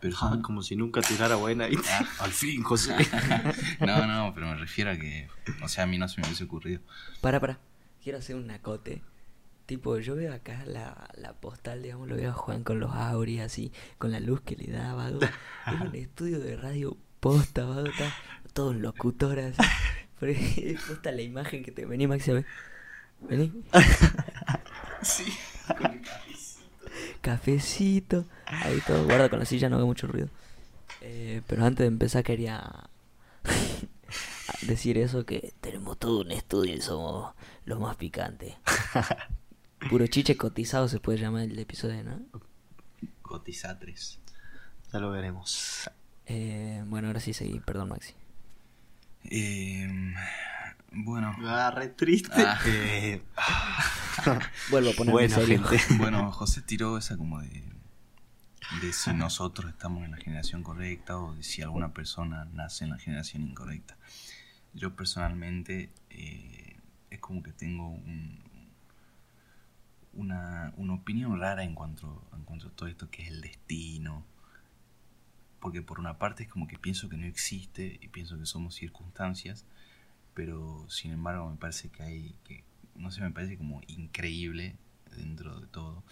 Pero Ah, son- como si nunca tirara buena. y- Ah. Al fin, José. no, no, pero me refiero a que, o sea, a mí no se me hubiese ocurrido. Para, para. Quiero hacer un acote. Tipo, yo veo acá la, la postal, digamos, lo veo a Juan con los auris así, con la luz que le da, vago. Es un estudio de radio posta, vago, está todo un locutor así. Pero es posta la imagen que te... Vení, Maxi, a ver. Vení. Sí. Cafecito. Ahí todo, guarda con la silla, no haga mucho ruido. Eh, pero antes de empezar quería decir eso, que tenemos todo un estudio y somos los más picantes. Puro chiche cotizado se puede llamar el episodio, ¿no? Cotizatres. Ya lo veremos. Eh, bueno, ahora sí seguí, perdón Maxi. Eh, bueno, Ah, re triste. Ah. Eh, Vuelvo a ponerme bueno, gente. bueno, José tiró esa como de, de si nosotros estamos en la generación correcta o de si alguna persona nace en la generación incorrecta. Yo personalmente eh, es como que tengo un- una, una opinión rara en cuanto, en cuanto a todo esto que es el destino. Porque por una parte es como que pienso que no existe y pienso que somos circunstancias, pero sin embargo me parece que hay, que, no sé, me parece como increíble dentro de todo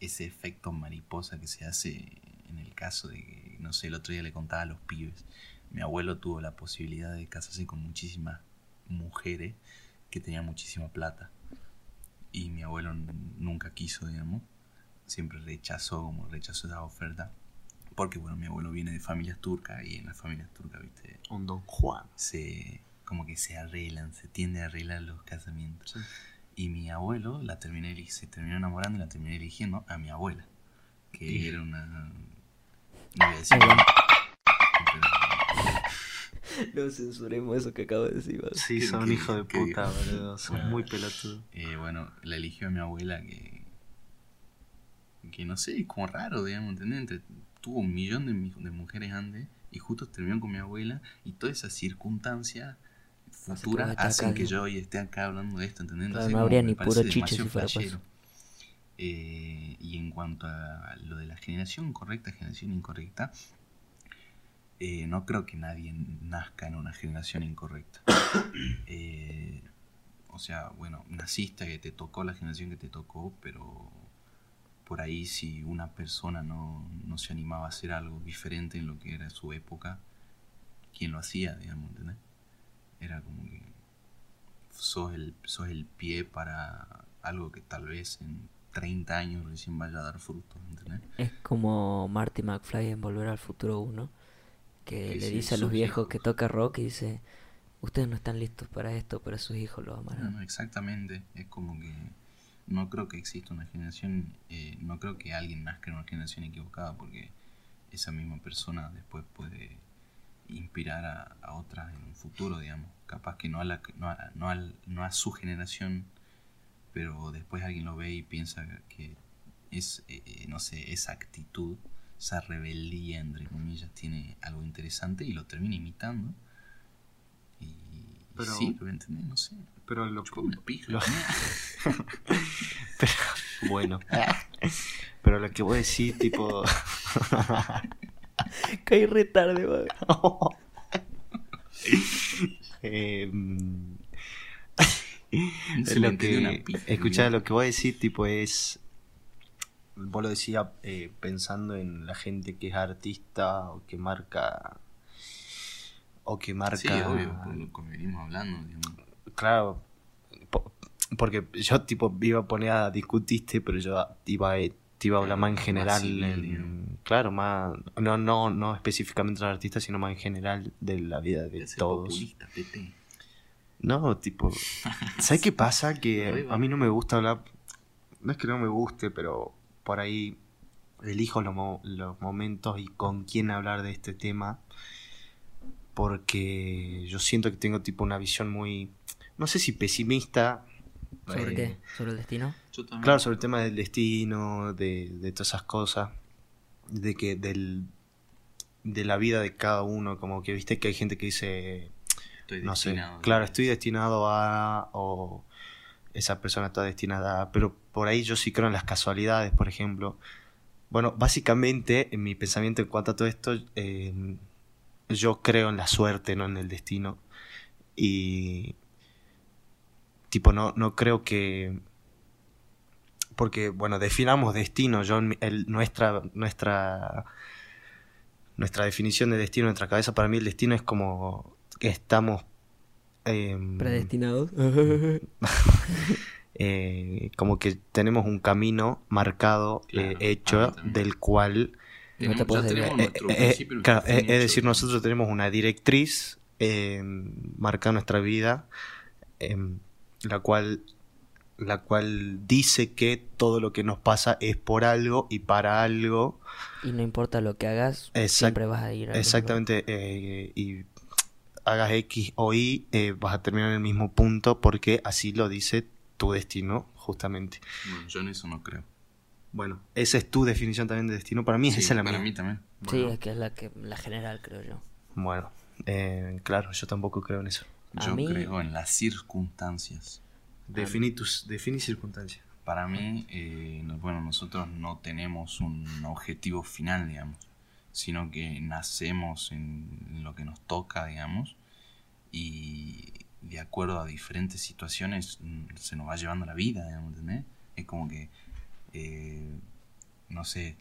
ese efecto mariposa que se hace en el caso de que, no sé, el otro día le contaba a los pibes, mi abuelo tuvo la posibilidad de casarse con muchísimas mujeres que tenían muchísima plata y mi abuelo nunca quiso, digamos, siempre rechazó, como rechazó esa oferta, porque bueno, mi abuelo viene de familias turcas y en las familias turcas, viste, Un Don Juan. se como que se arreglan, se tiende a arreglar los casamientos. Y mi abuelo la terminé, se terminó enamorando y la terminé eligiendo a mi abuela, que era una... No voy a decir... No censuremos eso que acabo de decir. vago. Sí, ¿Qué- son qué- hijos de qué puta, boludo. Son Bueno. muy pelotudos. eh, bueno, la eligió a mi abuela que... Que no sé, como raro, digamos, ¿entendés? Entre- tuvo un millón de, mujeres antes y justo terminó con mi abuela y todas esas circunstancias futuras hacen acá, que yo hoy esté acá hablando de esto, ¿entendés? Entonces, no habría ni puro chiche si fuera eso. Eh, y en cuanto a lo de la generación correcta, generación incorrecta, eh, no creo que nadie nazca en una generación incorrecta. Eh, o sea, bueno, naciste, que te tocó la generación que te tocó, pero por ahí si una persona no, no se animaba a hacer algo diferente en lo que era su época, ¿quién lo hacía, digamos, ¿entendés? Era como que sos el, sos el pie para algo que tal vez en 30 años recién vaya a dar frutos, ¿entendés? Es como Marty McFly en Volver al Futuro 1, que Que le sí, dice a los viejos hijos. que toca rock y dice, ustedes no están listos para esto, pero sus hijos lo No, amarán. no, exactamente. Es como que no creo que exista una generación, eh, no creo que alguien nazca en una generación equivocada porque esa misma persona después puede inspirar a, a otras en un futuro, digamos. Capaz que no a, la, no, a, no, al- no a su generación, pero después alguien lo ve y piensa que es, eh, eh, no sé, esa actitud, esa rebeldía, entre comillas, tiene algo interesante y lo termina imitando. Y, y Pero- sí, lo entendés, no sé. Pero lo pija. lo- Pero, bueno. Pero lo que voy a decir, tipo. Caí re tarde, eh, lo que, escuchá, lo que voy a decir, tipo, es. Vos lo decías eh, pensando en la gente que es artista o que marca. O que marca. Sí, obvio, lo que venimos hablando, digamos. Claro, po- porque yo tipo iba a poner a discutiste, pero yo iba a, iba a hablar más en general, en- claro, más no no no específicamente de los artistas, sino más en general de la vida de todos. No, tipo, ¿sabes qué pasa? Que a mí no me gusta hablar, no es que no me guste, pero por ahí elijo los, mo- los momentos y con quién hablar de este tema, porque yo siento que tengo tipo una visión muy, no sé si pesimista. ¿Sobre eh, qué? ¿Sobre el destino? Yo también. Claro, sobre el tema del destino, de, de todas esas cosas, de que del de la vida de cada uno, como que viste que hay gente que dice, Estoy no sé, claro, estoy destinado a, o esa persona está destinada a, pero por ahí yo sí creo en las casualidades, por ejemplo. Bueno, básicamente, en mi pensamiento en cuanto a todo esto, eh, yo creo en la suerte, no en el destino. Y, tipo, no, no creo que... Porque, bueno, definamos destino. Yo, en mi- el- nuestra, nuestra, nuestra definición de destino en nuestra cabeza, para mí el destino es como que estamos... em, ¿Predestinados? eh, como que tenemos un camino marcado, eh, Claro, hecho, del cual... No te puedes eh, eh, claro, es, es decir, nosotros tenemos una directriz eh, marcada en nuestra vida, em, la cual la cual dice que todo lo que nos pasa es por algo y para algo. Y no importa lo que hagas, Exact- siempre vas a ir a Exactamente, eh, y hagas X o Y, eh, vas a terminar en el mismo punto porque así lo dice tu destino, justamente. Bueno, yo en eso no creo. Bueno, esa es tu definición también de destino. Para mí Sí, esa es la para mía. mí también. Sí, Bueno. es que es la que la general, creo yo. Bueno, eh, claro, yo tampoco creo en eso. Yo mí- creo en las circunstancias. Definí tus definí circunstancias. Para mí, eh, no- bueno, nosotros no tenemos un objetivo final, digamos, sino que nacemos en lo que nos toca, digamos, y de acuerdo a diferentes situaciones mm, se nos va llevando la vida, digamos, ¿entendés? Es como que, eh, no sé,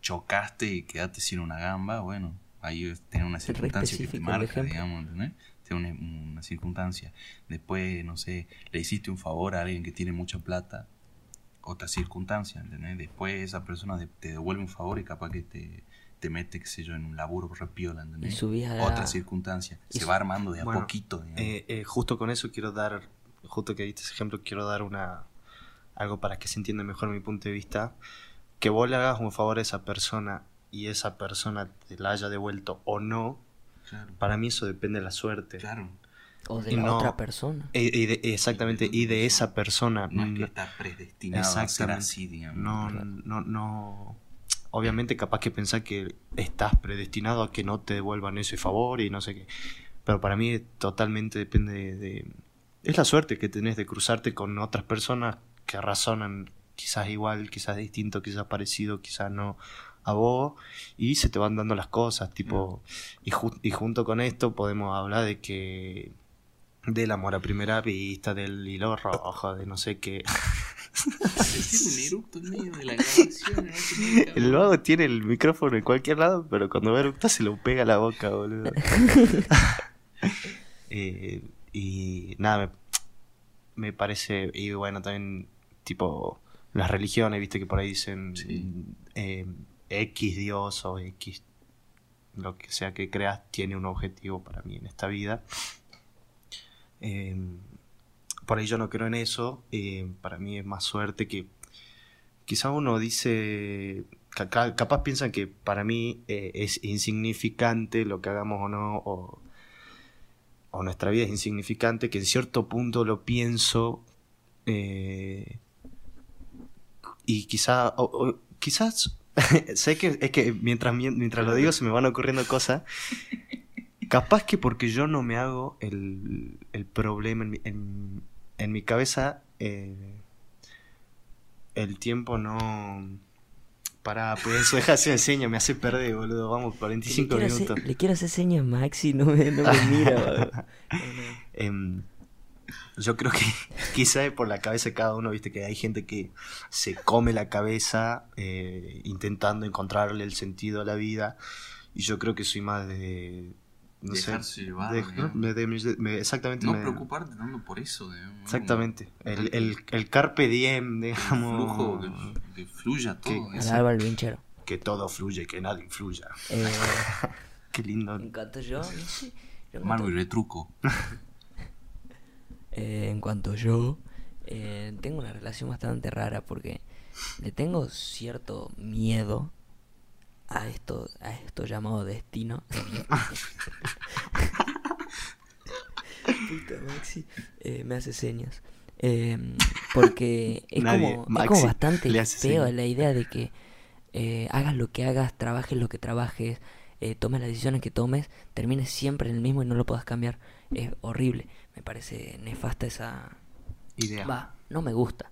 chocaste y quedaste sin una gamba, bueno, ahí tenés una circunstancia que te marca, digamos, ¿entendés? Una, una circunstancia. Después, no sé, le hiciste un favor a alguien que tiene mucha plata, otra circunstancia, ¿entendés? Después esa persona de- te devuelve un favor y capaz que te, te mete, qué sé yo, en un laburo repiola, ¿entendés? Y subís a- Otra circunstancia. y Se va armando de a Bueno, poquito. Eh, eh, justo con eso quiero dar, justo que diste ese ejemplo, quiero dar una algo para que se entienda mejor mi punto de vista. Que vos le hagas un favor a esa persona y esa persona te la haya devuelto o no, claro, para mí eso depende de la suerte. claro. O de Y la no- otra persona. Y de- exactamente, y de esa persona. No es que mm, está predestinado a ser Exactamente. así, digamos. No, Claro. no, no. Obviamente, capaz que pensás que estás predestinado a que no te devuelvan ese favor y no sé qué. Pero para mí totalmente depende de, de- Es la suerte que tenés de cruzarte con otras personas que razonan quizás igual, quizás distinto, quizás parecido, quizás no a vos y se te van dando las cosas, tipo... Y, ju- y junto con esto podemos hablar de que... Del amor a primera vista, del hilo rojo, de no sé qué. Tiene un eructo en medio de la grabación. El vago tiene el micrófono en cualquier lado, pero cuando va a eructar se lo pega a la boca, boludo. Eh, y nada, me, me parece. Y bueno, también, tipo, las religiones, viste que por ahí dicen Sí. eh, X Dios o X lo que sea que creas tiene un objetivo para mí en esta vida. Eh, por ahí yo no creo en eso. eh, para mí es más suerte que quizá uno dice, ca- ca- capaz piensan que para mí eh, es insignificante lo que hagamos o no, o, nuestra vida es insignificante, que en cierto punto lo pienso eh, y quizá, quizás, sé que es que mientras, mientras lo digo se me van ocurriendo cosas. Capaz que porque yo no me hago el, el problema en mi, en, en mi cabeza, eh, el tiempo no... Para, pues eso deja de enseña, me hace perder, boludo. Vamos, Le 45 quiero, hacer, minutos. le quiero hacer señas a Maxi, no me, no me mira. vago. No, no. Yo creo que quizá es por la cabeza de cada uno, viste que hay gente que se come la cabeza eh, intentando encontrarle el sentido a la vida. Y yo creo que soy más de. No Dejarse sé. llevar, de- digamos. me- de- me- me- exactamente. No me- preocuparte tanto por eso, digamos. Exactamente. El, el, el carpe diem, El digamos. flujo, que, que fluya todo. Que-. Alba el vinchero. Que todo fluye, que nada influya. Eh, Qué lindo. en cuanto yo, no sé, yo en Mano y cuanto- retruco. eh, en cuanto yo, eh, tengo una relación bastante rara porque le tengo cierto miedo a esto, a esto llamado destino. puta, Maxi. Eh, me hace señas. Eh, porque es, Nadie. como, es Maxi como bastante feo señas. la idea de que eh, hagas lo que hagas, trabajes lo que trabajes, tomes las decisiones que tomes, termines siempre en el mismo y no lo puedas cambiar. Es horrible. Me parece nefasta esa... Idea. Va, no me gusta.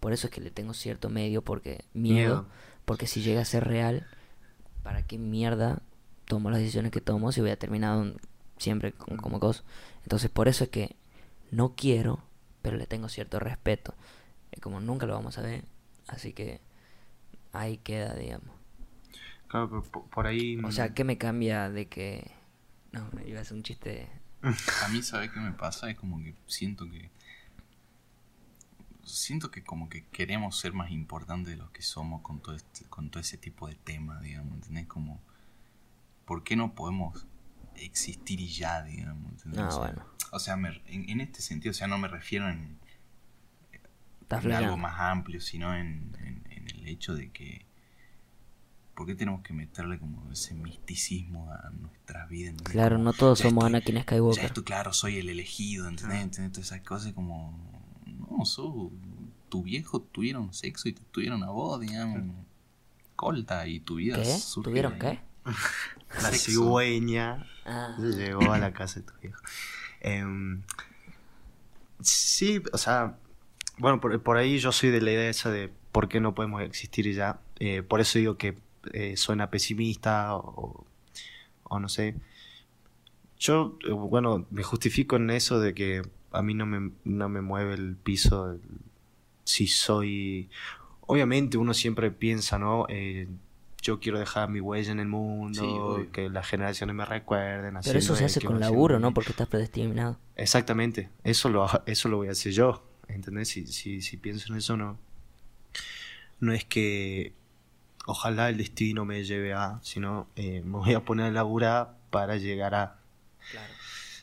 Por eso es que le tengo cierto medio, porque Miedo. miedo. Porque si llega a ser real, ¿para qué mierda tomo las decisiones que tomo si voy a terminar siempre con- como cosa? Entonces por eso es que no quiero, pero le tengo cierto respeto. Como nunca lo vamos a ver, así que ahí queda, digamos. Claro, pero por ahí. O sea, ¿qué me cambia de que... No, iba a ser un chiste... A mí, ¿sabes qué me pasa? Es como que siento que. Siento que como que queremos ser más importantes de lo que somos con todo, este, con todo ese tipo de temas, digamos, ¿entendés? Como, ¿por qué no podemos existir y ya, digamos? ¿entendés? Ah, O sea, bueno. O sea, me- en, en este sentido, o sea, no me refiero en, en algo más amplio, sino en, en- en el hecho de que ¿por qué tenemos que meterle como ese misticismo a nuestras vidas? ¿entendés? Claro, Como, no todos ya somos estoy- Anakin Ya Skywalker. esto, claro, soy el elegido, ¿entendés? ¿Entendés? Todas esas cosas como, no, sos, tu viejo tuvieron sexo y te tuvieron a vos, digamos, colta, y tu vida ¿Qué? surge ¿Tuvieron qué? La cigüeña Ah, llegó a la casa de tu viejo. Em, sí, o sea, bueno, por, por ahí yo soy de la idea esa de por qué no podemos existir y ya. Eh, por eso digo que eh, suena pesimista o, o no sé. Yo, eh, bueno, me justifico en eso de que a mí no me, no me mueve el piso el- si soy... Obviamente uno siempre piensa, ¿no? Eh, yo quiero dejar mi huella en el mundo, Sí, que las generaciones me recuerden. pero eso se hace con laburo. ¿no? Porque estás predestinado. Exactamente, eso lo, eso lo voy a hacer yo, ¿entendés? Si, si, si pienso en eso, no. No es que ojalá el destino me lleve a, sino eh, me voy a poner a laburar para llegar a. Claro.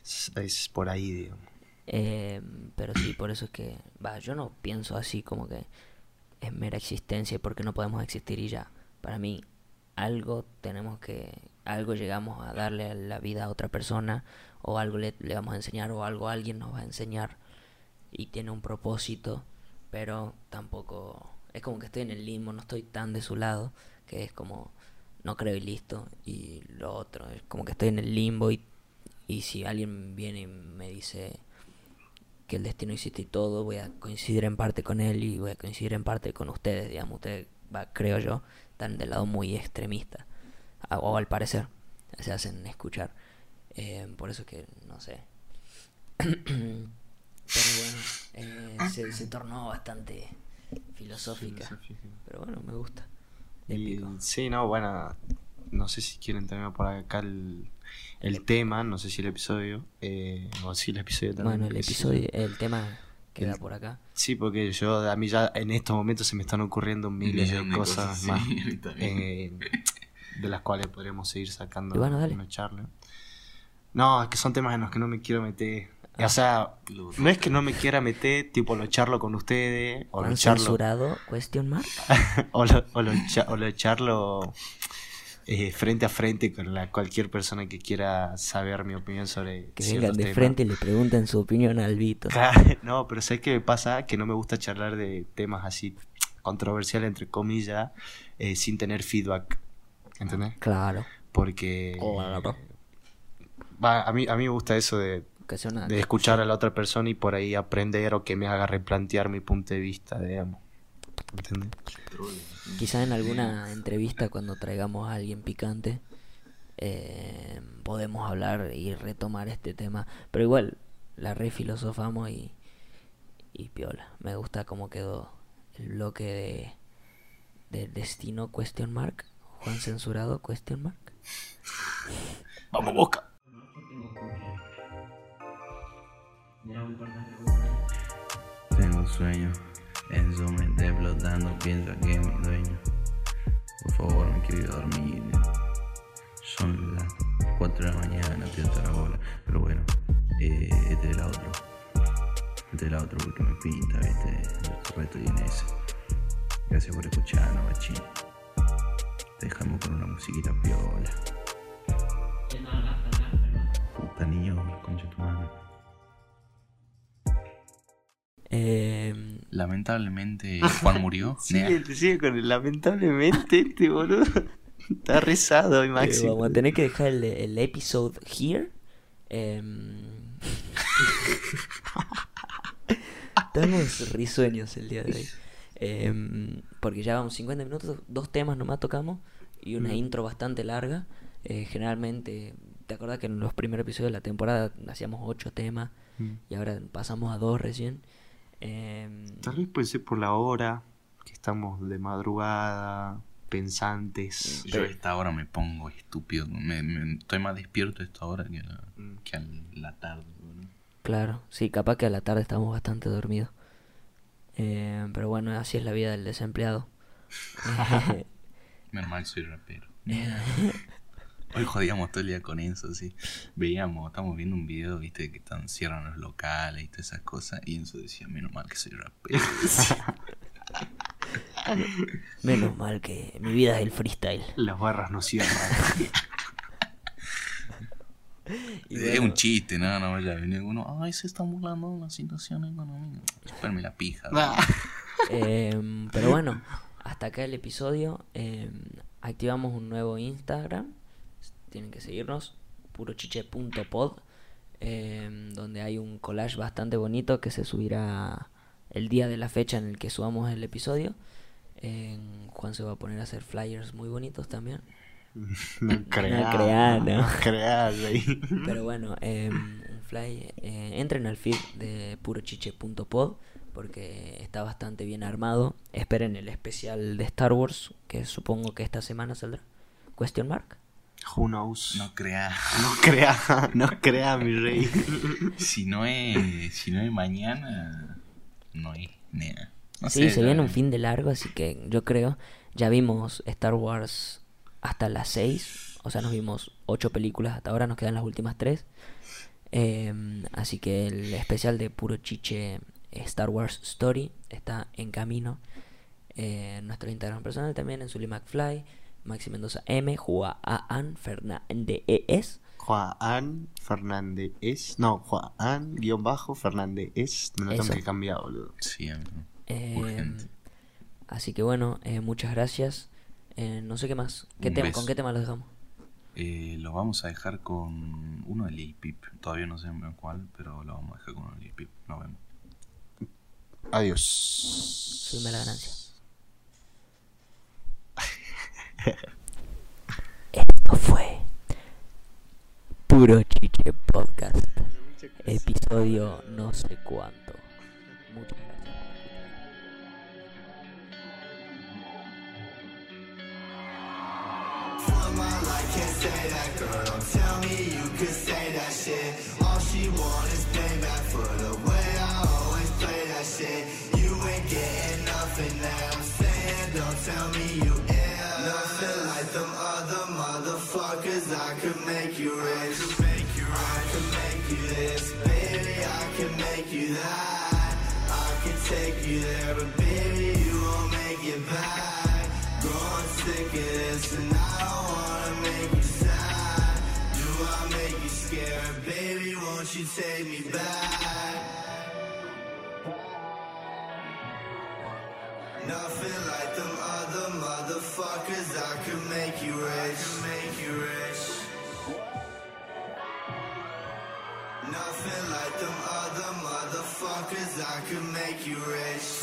Es, es por ahí, digamos. Eh, pero sí, por eso es que, va, yo no pienso así como que es mera existencia y porque no podemos existir y ya. Para mí, algo tenemos que, algo llegamos a darle a la vida a otra persona o algo le, le vamos a enseñar o algo alguien nos va a enseñar y tiene un propósito, pero tampoco, es como que estoy en el limbo, no estoy tan de su lado, que es como, no creo y listo, y lo otro, es como que estoy en el limbo y, y si alguien viene y me dice que el destino existe y todo, voy a coincidir en parte con él y voy a coincidir en parte con ustedes, digamos, ustedes, va, creo yo, están del lado muy extremista, o al parecer, se hacen escuchar, Eh, por eso que, no sé, pero bueno, eh, se, se tornó bastante filosófica, pero bueno, me gusta, Y, sí, no, bueno, no sé si quieren tener por acá el, el tema, no sé si el episodio, eh, o si el episodio también. Bueno, el episodio, el tema queda El- por acá. Sí, porque yo, a mí ya en estos momentos se me están ocurriendo miles de cosas, cosas, más sí, eh, de las cuales podremos seguir sacando bueno, dale. una charla. No, es que son temas en los que no me quiero meter. O sea, no es que no me quiera meter, tipo lo charlo con ustedes, o lo ¿Han charlo, censurado? Question mark. o lo, o lo cha- o lo charlo eh, frente a frente con la, cualquier persona que quiera saber mi opinión sobre Que vengan de temas. frente y le pregunten su opinión al Vito. Claro, No, pero ¿sabes qué me pasa? Que no me gusta charlar de temas así controversiales, entre comillas, eh, sin tener feedback. ¿Entendés? Claro. Porque... Claro. Va, a, mí, a mí me gusta eso de, Que sea una de escuchar a la otra persona y por ahí aprender o que me haga replantear mi punto de vista, digamos. ¿Entendés? Quizá en alguna entrevista cuando traigamos a alguien picante eh, podemos hablar y retomar este tema. Pero igual, la re filosofamos y, y piola. Me gusta cómo quedó el bloque de, de destino question mark. Juan censurado question mark. ¡Vamos, Boca! Tengo sueño, en su mente explotando, piensa que es mi dueño. Por favor, me quiero ir a dormir. Son las 4 de la mañana, estoy hasta la bola. Pero bueno, eh, este es el otro. Este es el otro porque me pinta, viste. El reto y en ese. Gracias por escucharnos, bachín. Dejamos con una musiquita piola. Puta niño, concha tu madre. Lamentablemente Juan murió. Sigue, sigue con el lamentablemente este boludo. Está rezado hoy, Eh, Maxi. vamos a tener que dejar el, el episode here. Em, Estamos risueños el día de hoy. Em, porque ya vamos 50 minutos, dos temas nomás tocamos y una Mm. intro bastante larga. Eh, generalmente, ¿te acordás que en los primeros episodios de la temporada hacíamos ocho temas Mm. y ahora pasamos a dos recién? Em, Tal vez puede ser por la hora, que estamos de madrugada, pensantes. Yo a esta hora me pongo estúpido. Me, me- estoy más despierto a esta hora que a, Mm. que a la tarde. boludo. Claro, sí, capaz que a la tarde estamos bastante dormidos. Eh, pero bueno, así es la vida del desempleado. Menos mal soy rapero. Hoy jodíamos todo el día con eso, sí. Veíamos, estamos viendo un video, viste, que están, cierran los locales y todas esas cosas. Y Enzo decía, menos mal que soy rapero. Menos mal que mi vida es el freestyle. Las barras no cierran. Y es un chiste, no, no vaya a venir uno. Ay, se está burlando de la situación económica. Esperme la pija. Ah. em, pero bueno, hasta acá el episodio. Em, activamos un nuevo Instagram. Tienen que seguirnos. purochiche.pod. em, donde hay un collage bastante bonito que se subirá el día de la fecha en el que subamos el episodio. Em, Juan se va a poner a hacer flyers muy bonitos también. No creas. creas, no. No creas ahí. Pero bueno, eh, un fly, eh, entren al feed de purochiche.pod porque está bastante bien armado. Esperen el especial de Star Wars, que supongo que esta semana saldrá. Question mark. Who knows? No creas. No crea, no crea, mi rey. Si no es, si no es mañana, no es nada. No sí, sé, se viene un fin de largo, así que yo creo, ya vimos Star Wars hasta las 6, o sea, nos vimos 8 películas hasta ahora, nos quedan las últimas 3. así que el especial de Puro Chiche Star Wars Story está en camino. Eh, en nuestro Instagram personal también, en Zully McFly, Maxi Mendoza M, Juan Aan Fernández. Juan Fernández. No, Juan guion bajo Fernández. Me lo tengo que cambiar, boludo. Sí. Eh, Urgente. así que bueno, eh, muchas gracias. Eh, no sé qué más. ¿Qué tema. ¿Con qué tema lo dejamos? Eh, lo vamos a dejar con uno de Lil Peep. Todavía no sé cuál, pero lo vamos a dejar con uno de Lil Peep. Nos vemos. Adiós. Subime la ganancia. Esto fue Puro Chiche Podcast. Episodio no sé cuánto. Gracias. Nothing you high. I can take you there, but baby, you won't make it back. Growing sick of this, and I don't wanna make you sad. Do I make you scared? Baby, won't you take me back? Motherfuckers. I could make you rich.